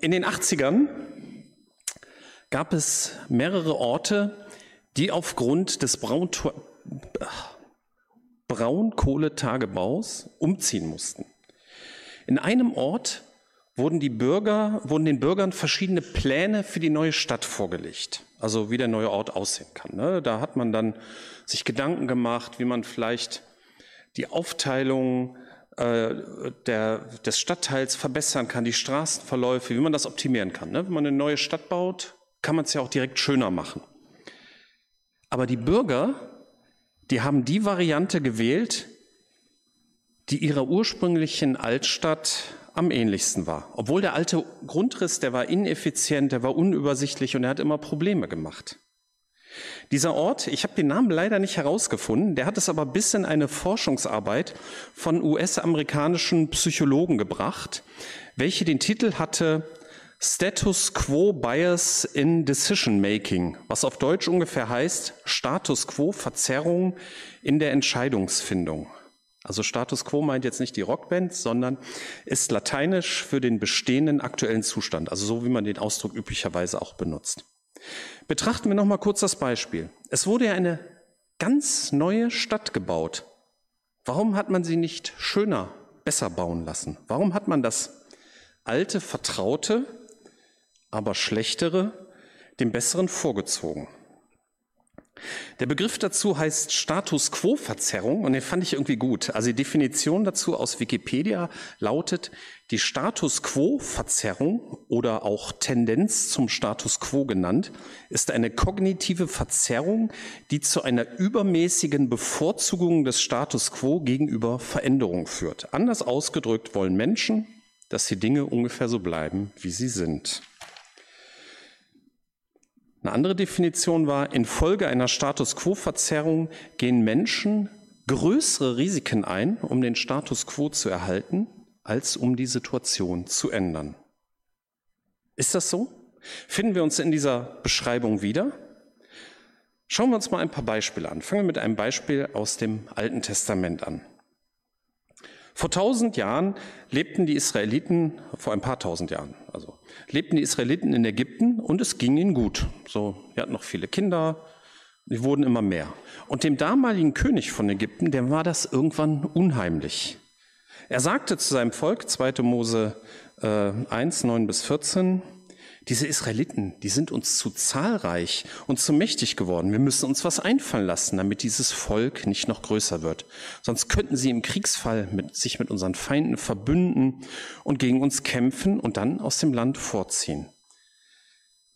in den 80ern gab es mehrere Orte, die aufgrund des Braunkohletagebaus umziehen mussten. In einem Ort wurden, die Bürger, wurden den Bürgern verschiedene Pläne für die neue Stadt vorgelegt. Also wie der neue Ort aussehen kann. Ne? Da hat man dann sich Gedanken gemacht, wie man vielleicht die Aufteilung äh, der, des Stadtteils verbessern kann, die Straßenverläufe, wie man das optimieren kann. Ne? Wenn man eine neue Stadt baut, kann man es ja auch direkt schöner machen. Aber die Bürger, die haben die Variante gewählt, die ihrer ursprünglichen Altstadt am ähnlichsten war. Obwohl der alte Grundriss, der war ineffizient, der war unübersichtlich und er hat immer Probleme gemacht. Dieser Ort, ich habe den Namen leider nicht herausgefunden, der hat es aber bis in eine Forschungsarbeit von US-amerikanischen Psychologen gebracht, welche den Titel hatte Status Quo Bias in Decision Making, was auf Deutsch ungefähr heißt Status Quo Verzerrung in der Entscheidungsfindung. Also Status Quo meint jetzt nicht die Rockband, sondern ist lateinisch für den bestehenden aktuellen Zustand, also so wie man den Ausdruck üblicherweise auch benutzt. Betrachten wir noch mal kurz das Beispiel. Es wurde ja eine ganz neue Stadt gebaut. Warum hat man sie nicht schöner, besser bauen lassen? Warum hat man das alte, vertraute aber schlechtere dem besseren vorgezogen. Der Begriff dazu heißt Status Quo-Verzerrung und den fand ich irgendwie gut. Also die Definition dazu aus Wikipedia lautet, die Status Quo-Verzerrung oder auch Tendenz zum Status Quo genannt, ist eine kognitive Verzerrung, die zu einer übermäßigen Bevorzugung des Status Quo gegenüber Veränderung führt. Anders ausgedrückt wollen Menschen, dass die Dinge ungefähr so bleiben, wie sie sind. Eine andere Definition war, infolge einer Status quo-Verzerrung gehen Menschen größere Risiken ein, um den Status quo zu erhalten, als um die Situation zu ändern. Ist das so? Finden wir uns in dieser Beschreibung wieder? Schauen wir uns mal ein paar Beispiele an. Fangen wir mit einem Beispiel aus dem Alten Testament an. Vor tausend Jahren lebten die Israeliten, vor ein paar tausend Jahren, also lebten die Israeliten in Ägypten und es ging ihnen gut. So, wir hatten noch viele Kinder, die wurden immer mehr. Und dem damaligen König von Ägypten, dem war das irgendwann unheimlich. Er sagte zu seinem Volk, 2. Mose äh, 1, 9 bis 14, diese Israeliten, die sind uns zu zahlreich und zu mächtig geworden. Wir müssen uns was einfallen lassen, damit dieses Volk nicht noch größer wird. Sonst könnten sie im Kriegsfall mit, sich mit unseren Feinden verbünden und gegen uns kämpfen und dann aus dem Land vorziehen.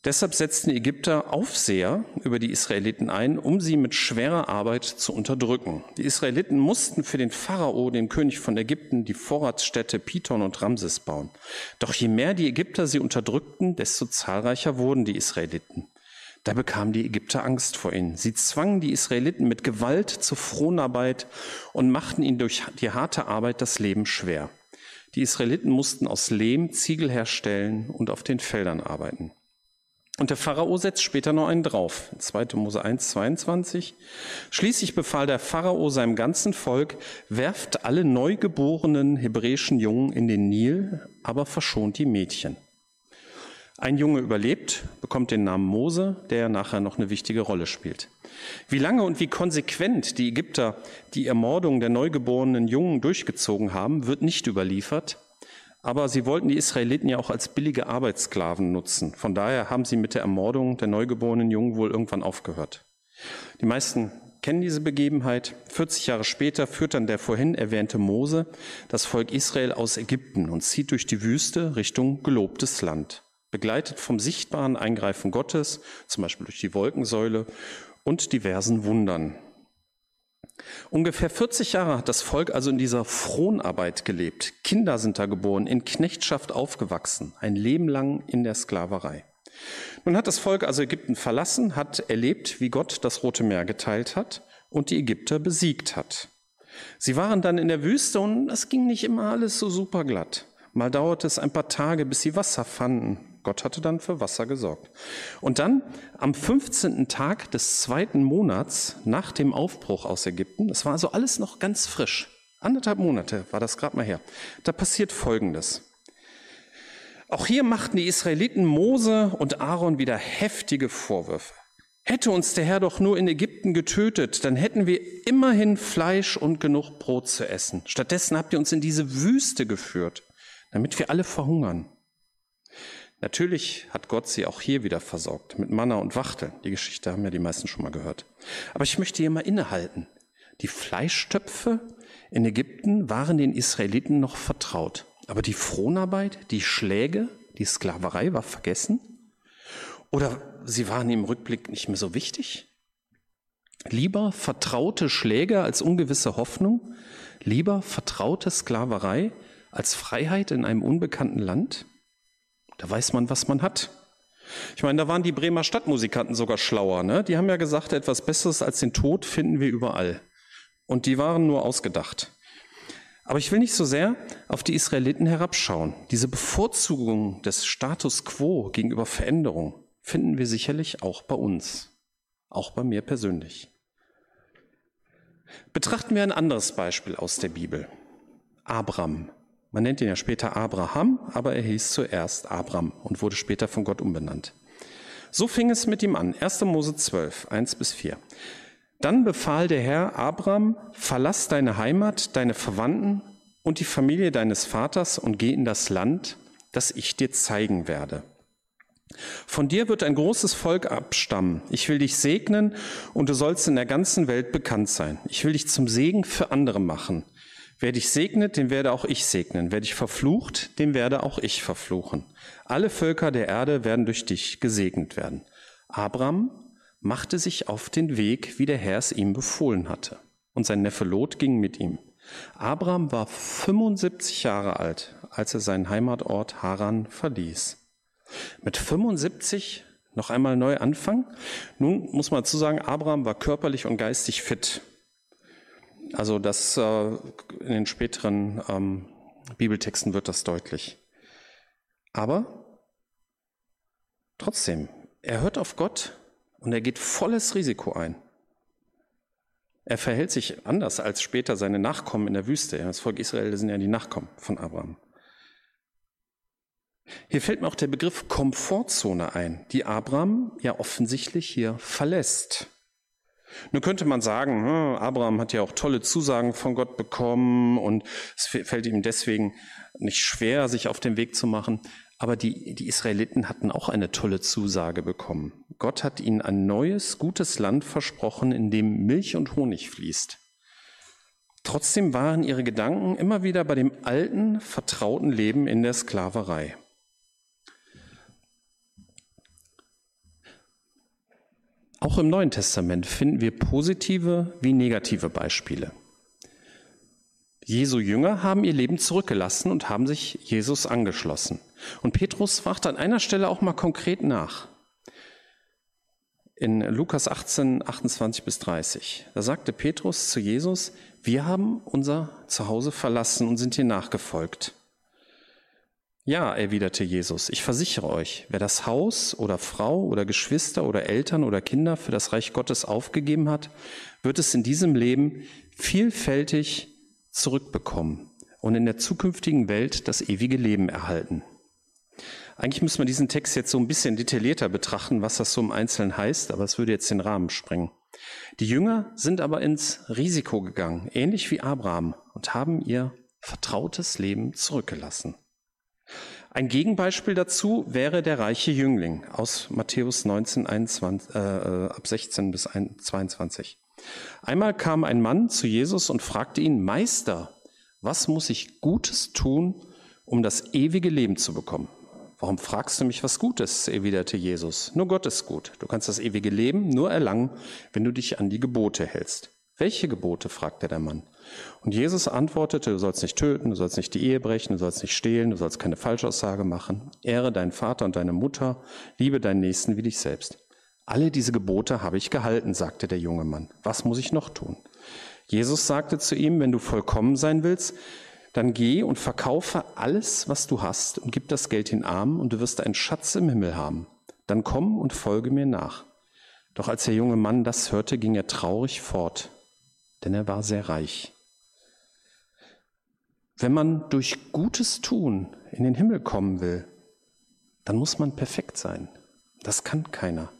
Deshalb setzten die Ägypter Aufseher über die Israeliten ein, um sie mit schwerer Arbeit zu unterdrücken. Die Israeliten mussten für den Pharao, den König von Ägypten, die Vorratsstädte Pithon und Ramses bauen. Doch je mehr die Ägypter sie unterdrückten, desto zahlreicher wurden die Israeliten. Da bekamen die Ägypter Angst vor ihnen. Sie zwangen die Israeliten mit Gewalt zur Fronarbeit und machten ihnen durch die harte Arbeit das Leben schwer. Die Israeliten mussten aus Lehm Ziegel herstellen und auf den Feldern arbeiten. Und der Pharao setzt später noch einen drauf. 2. Mose 1, 22. Schließlich befahl der Pharao seinem ganzen Volk, werft alle neugeborenen hebräischen Jungen in den Nil, aber verschont die Mädchen. Ein Junge überlebt, bekommt den Namen Mose, der nachher noch eine wichtige Rolle spielt. Wie lange und wie konsequent die Ägypter die Ermordung der neugeborenen Jungen durchgezogen haben, wird nicht überliefert. Aber sie wollten die Israeliten ja auch als billige Arbeitssklaven nutzen. Von daher haben sie mit der Ermordung der neugeborenen Jungen wohl irgendwann aufgehört. Die meisten kennen diese Begebenheit. 40 Jahre später führt dann der vorhin erwähnte Mose das Volk Israel aus Ägypten und zieht durch die Wüste Richtung gelobtes Land, begleitet vom sichtbaren Eingreifen Gottes, zum Beispiel durch die Wolkensäule und diversen Wundern. Ungefähr 40 Jahre hat das Volk also in dieser Fronarbeit gelebt. Kinder sind da geboren, in Knechtschaft aufgewachsen, ein Leben lang in der Sklaverei. Nun hat das Volk also Ägypten verlassen, hat erlebt, wie Gott das Rote Meer geteilt hat und die Ägypter besiegt hat. Sie waren dann in der Wüste und es ging nicht immer alles so super glatt. Mal dauerte es ein paar Tage, bis sie Wasser fanden. Gott hatte dann für Wasser gesorgt. Und dann am 15. Tag des zweiten Monats nach dem Aufbruch aus Ägypten, es war also alles noch ganz frisch, anderthalb Monate war das gerade mal her, da passiert Folgendes. Auch hier machten die Israeliten Mose und Aaron wieder heftige Vorwürfe. Hätte uns der Herr doch nur in Ägypten getötet, dann hätten wir immerhin Fleisch und genug Brot zu essen. Stattdessen habt ihr uns in diese Wüste geführt, damit wir alle verhungern. Natürlich hat Gott sie auch hier wieder versorgt, mit Manna und Wachtel. Die Geschichte haben ja die meisten schon mal gehört. Aber ich möchte hier mal innehalten. Die Fleischtöpfe in Ägypten waren den Israeliten noch vertraut. Aber die Fronarbeit, die Schläge, die Sklaverei war vergessen? Oder sie waren im Rückblick nicht mehr so wichtig? Lieber vertraute Schläge als ungewisse Hoffnung? Lieber vertraute Sklaverei als Freiheit in einem unbekannten Land? Da weiß man, was man hat. Ich meine, da waren die Bremer Stadtmusikanten sogar schlauer. Ne? Die haben ja gesagt, etwas Besseres als den Tod finden wir überall. Und die waren nur ausgedacht. Aber ich will nicht so sehr auf die Israeliten herabschauen. Diese Bevorzugung des Status quo gegenüber Veränderung finden wir sicherlich auch bei uns, auch bei mir persönlich. Betrachten wir ein anderes Beispiel aus der Bibel. Abram. Man nennt ihn ja später Abraham, aber er hieß zuerst Abram und wurde später von Gott umbenannt. So fing es mit ihm an. 1. Mose 12, 1 bis 4. Dann befahl der Herr Abram, verlass deine Heimat, deine Verwandten und die Familie deines Vaters und geh in das Land, das ich dir zeigen werde. Von dir wird ein großes Volk abstammen. Ich will dich segnen und du sollst in der ganzen Welt bekannt sein. Ich will dich zum Segen für andere machen. Wer dich segnet, den werde auch ich segnen. Wer dich verflucht, den werde auch ich verfluchen. Alle Völker der Erde werden durch dich gesegnet werden. Abraham machte sich auf den Weg, wie der Herr es ihm befohlen hatte. Und sein Neffe Lot ging mit ihm. Abraham war 75 Jahre alt, als er seinen Heimatort Haran verließ. Mit 75 noch einmal neu anfangen? Nun muss man dazu sagen, Abraham war körperlich und geistig fit. Also das äh, in den späteren ähm, Bibeltexten wird das deutlich. Aber trotzdem, er hört auf Gott und er geht volles Risiko ein. Er verhält sich anders als später seine Nachkommen in der Wüste. Das Volk Israel sind ja die Nachkommen von Abraham. Hier fällt mir auch der Begriff Komfortzone ein, die Abraham ja offensichtlich hier verlässt. Nun könnte man sagen, hm, Abraham hat ja auch tolle Zusagen von Gott bekommen und es fällt ihm deswegen nicht schwer, sich auf den Weg zu machen. Aber die, die Israeliten hatten auch eine tolle Zusage bekommen. Gott hat ihnen ein neues, gutes Land versprochen, in dem Milch und Honig fließt. Trotzdem waren ihre Gedanken immer wieder bei dem alten, vertrauten Leben in der Sklaverei. Auch im Neuen Testament finden wir positive wie negative Beispiele. Jesu Jünger haben ihr Leben zurückgelassen und haben sich Jesus angeschlossen. Und Petrus fragt an einer Stelle auch mal konkret nach. In Lukas 18, 28 bis 30. Da sagte Petrus zu Jesus, wir haben unser Zuhause verlassen und sind dir nachgefolgt. Ja, erwiderte Jesus, ich versichere euch, wer das Haus oder Frau oder Geschwister oder Eltern oder Kinder für das Reich Gottes aufgegeben hat, wird es in diesem Leben vielfältig zurückbekommen und in der zukünftigen Welt das ewige Leben erhalten. Eigentlich müssen wir diesen Text jetzt so ein bisschen detaillierter betrachten, was das so im Einzelnen heißt, aber es würde jetzt den Rahmen sprengen. Die Jünger sind aber ins Risiko gegangen, ähnlich wie Abraham, und haben ihr vertrautes Leben zurückgelassen. Ein Gegenbeispiel dazu wäre der reiche Jüngling aus Matthäus 19, 21, äh, äh, ab 16 bis 22. Einmal kam ein Mann zu Jesus und fragte ihn, Meister, was muss ich Gutes tun, um das ewige Leben zu bekommen? Warum fragst du mich was Gutes? erwiderte Jesus. Nur Gott ist gut. Du kannst das ewige Leben nur erlangen, wenn du dich an die Gebote hältst. Welche Gebote? fragte der Mann. Und Jesus antwortete, du sollst nicht töten, du sollst nicht die Ehe brechen, du sollst nicht stehlen, du sollst keine Falschaussage machen, ehre deinen Vater und deine Mutter, liebe deinen Nächsten wie dich selbst. Alle diese Gebote habe ich gehalten, sagte der junge Mann. Was muss ich noch tun? Jesus sagte zu ihm, wenn du vollkommen sein willst, dann geh und verkaufe alles, was du hast und gib das Geld den Armen und du wirst einen Schatz im Himmel haben. Dann komm und folge mir nach. Doch als der junge Mann das hörte, ging er traurig fort, denn er war sehr reich. Wenn man durch Gutes tun in den Himmel kommen will, dann muss man perfekt sein. Das kann keiner.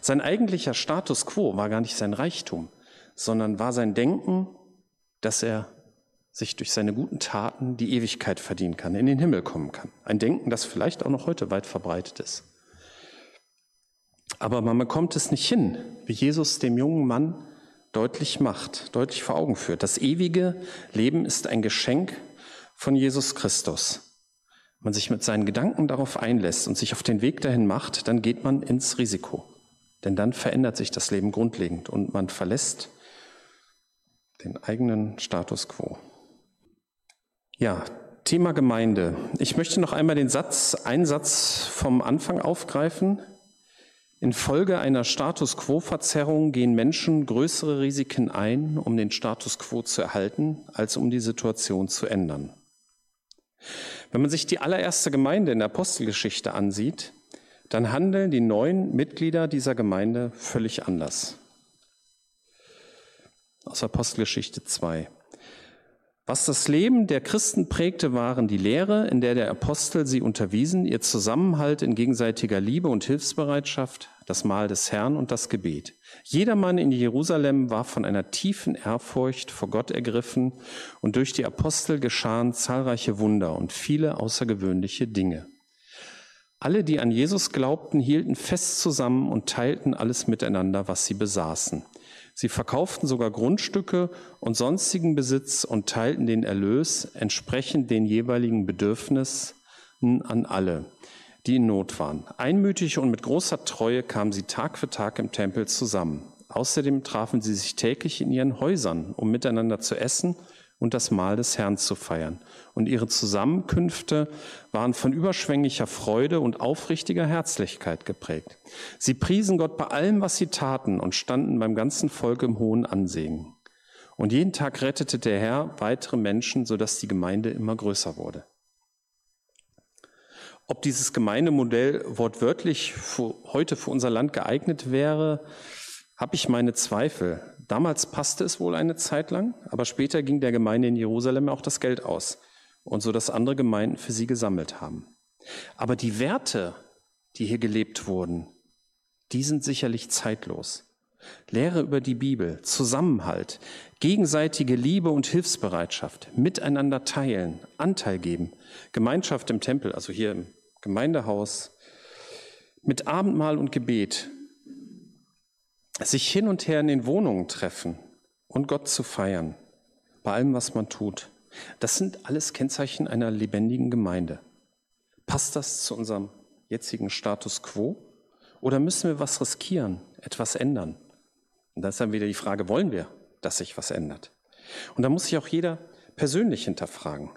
Sein eigentlicher Status quo war gar nicht sein Reichtum, sondern war sein Denken, dass er sich durch seine guten Taten die Ewigkeit verdienen kann, in den Himmel kommen kann. Ein Denken, das vielleicht auch noch heute weit verbreitet ist. Aber man bekommt es nicht hin, wie Jesus dem jungen Mann deutlich macht, deutlich vor Augen führt. Das ewige Leben ist ein Geschenk von Jesus Christus. Wenn man sich mit seinen Gedanken darauf einlässt und sich auf den Weg dahin macht, dann geht man ins Risiko. Denn dann verändert sich das Leben grundlegend und man verlässt den eigenen Status quo. Ja, Thema Gemeinde. Ich möchte noch einmal den Satz, einen Satz vom Anfang aufgreifen. Infolge einer Status quo-Verzerrung gehen Menschen größere Risiken ein, um den Status quo zu erhalten, als um die Situation zu ändern. Wenn man sich die allererste Gemeinde in der Apostelgeschichte ansieht, dann handeln die neuen Mitglieder dieser Gemeinde völlig anders. Aus Apostelgeschichte 2. Was das Leben der Christen prägte, waren die Lehre, in der der Apostel sie unterwiesen, ihr Zusammenhalt in gegenseitiger Liebe und Hilfsbereitschaft, das Mahl des Herrn und das Gebet. Jedermann in Jerusalem war von einer tiefen Ehrfurcht vor Gott ergriffen und durch die Apostel geschahen zahlreiche Wunder und viele außergewöhnliche Dinge. Alle, die an Jesus glaubten, hielten fest zusammen und teilten alles miteinander, was sie besaßen. Sie verkauften sogar Grundstücke und sonstigen Besitz und teilten den Erlös entsprechend den jeweiligen Bedürfnissen an alle, die in Not waren. Einmütig und mit großer Treue kamen sie Tag für Tag im Tempel zusammen. Außerdem trafen sie sich täglich in ihren Häusern, um miteinander zu essen und das Mahl des Herrn zu feiern. Und ihre Zusammenkünfte waren von überschwänglicher Freude und aufrichtiger Herzlichkeit geprägt. Sie priesen Gott bei allem, was sie taten und standen beim ganzen Volk im hohen Ansehen. Und jeden Tag rettete der Herr weitere Menschen, sodass die Gemeinde immer größer wurde. Ob dieses Gemeindemodell wortwörtlich für heute für unser Land geeignet wäre, habe ich meine Zweifel. Damals passte es wohl eine Zeit lang, aber später ging der Gemeinde in Jerusalem auch das Geld aus und so, dass andere Gemeinden für sie gesammelt haben. Aber die Werte, die hier gelebt wurden, die sind sicherlich zeitlos. Lehre über die Bibel, Zusammenhalt, gegenseitige Liebe und Hilfsbereitschaft, miteinander teilen, Anteil geben, Gemeinschaft im Tempel, also hier im Gemeindehaus, mit Abendmahl und Gebet, sich hin und her in den Wohnungen treffen und Gott zu feiern, bei allem, was man tut. Das sind alles Kennzeichen einer lebendigen Gemeinde. Passt das zu unserem jetzigen Status quo? Oder müssen wir was riskieren, etwas ändern? Und da ist dann wieder die Frage, wollen wir, dass sich was ändert? Und da muss sich auch jeder persönlich hinterfragen.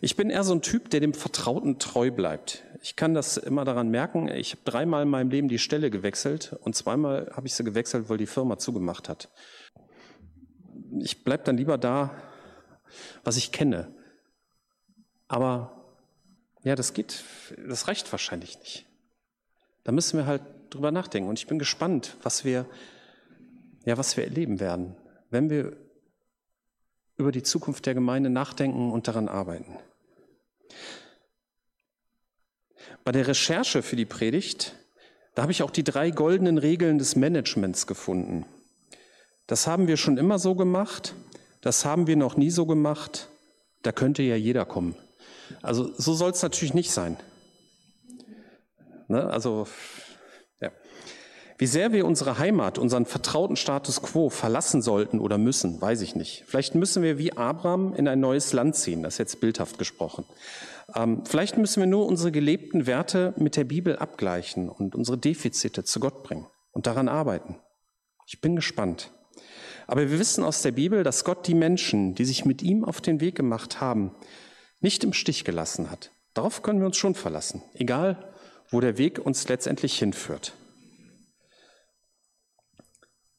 Ich bin eher so ein Typ, der dem Vertrauten treu bleibt. Ich kann das immer daran merken. Ich habe dreimal in meinem Leben die Stelle gewechselt und zweimal habe ich sie gewechselt, weil die Firma zugemacht hat. Ich bleibe dann lieber da, was ich kenne. Aber ja, das geht, das reicht wahrscheinlich nicht. Da müssen wir halt drüber nachdenken. Und ich bin gespannt, was wir, ja, was wir erleben werden, wenn wir über die Zukunft der Gemeinde nachdenken und daran arbeiten. Bei der Recherche für die Predigt, da habe ich auch die drei goldenen Regeln des Managements gefunden. Das haben wir schon immer so gemacht, das haben wir noch nie so gemacht, da könnte ja jeder kommen. Also so soll es natürlich nicht sein. Ne? Also wie sehr wir unsere Heimat, unseren vertrauten Status quo verlassen sollten oder müssen, weiß ich nicht. Vielleicht müssen wir wie Abraham in ein neues Land ziehen, das ist jetzt bildhaft gesprochen. Ähm, vielleicht müssen wir nur unsere gelebten Werte mit der Bibel abgleichen und unsere Defizite zu Gott bringen und daran arbeiten. Ich bin gespannt. Aber wir wissen aus der Bibel, dass Gott die Menschen, die sich mit ihm auf den Weg gemacht haben, nicht im Stich gelassen hat. Darauf können wir uns schon verlassen, egal wo der Weg uns letztendlich hinführt.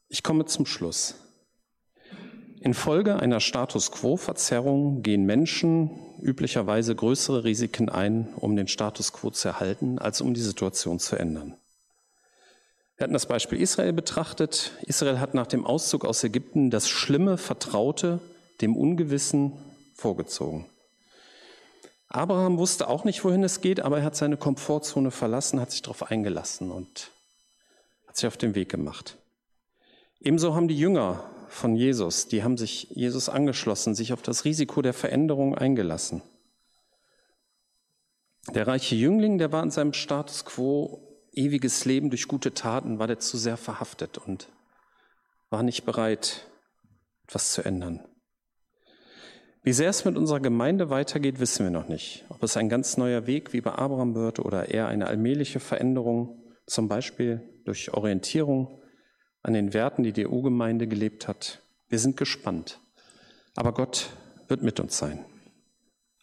Ich komme zum Schluss. Infolge einer Status quo-Verzerrung gehen Menschen üblicherweise größere Risiken ein, um den Status quo zu erhalten, als um die Situation zu ändern. Wir hatten das Beispiel Israel betrachtet. Israel hat nach dem Auszug aus Ägypten das schlimme Vertraute dem Ungewissen vorgezogen. Abraham wusste auch nicht, wohin es geht, aber er hat seine Komfortzone verlassen, hat sich darauf eingelassen und hat sich auf den Weg gemacht. Ebenso haben die Jünger von Jesus, die haben sich Jesus angeschlossen, sich auf das Risiko der Veränderung eingelassen. Der reiche Jüngling, der war in seinem Status quo ewiges Leben durch gute Taten, war der zu sehr verhaftet und war nicht bereit, etwas zu ändern. Wie sehr es mit unserer Gemeinde weitergeht, wissen wir noch nicht. Ob es ein ganz neuer Weg wie bei Abraham wird oder eher eine allmähliche Veränderung, zum Beispiel durch Orientierung an den Werten, die die EU-Gemeinde gelebt hat. Wir sind gespannt. Aber Gott wird mit uns sein.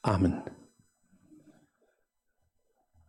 Amen.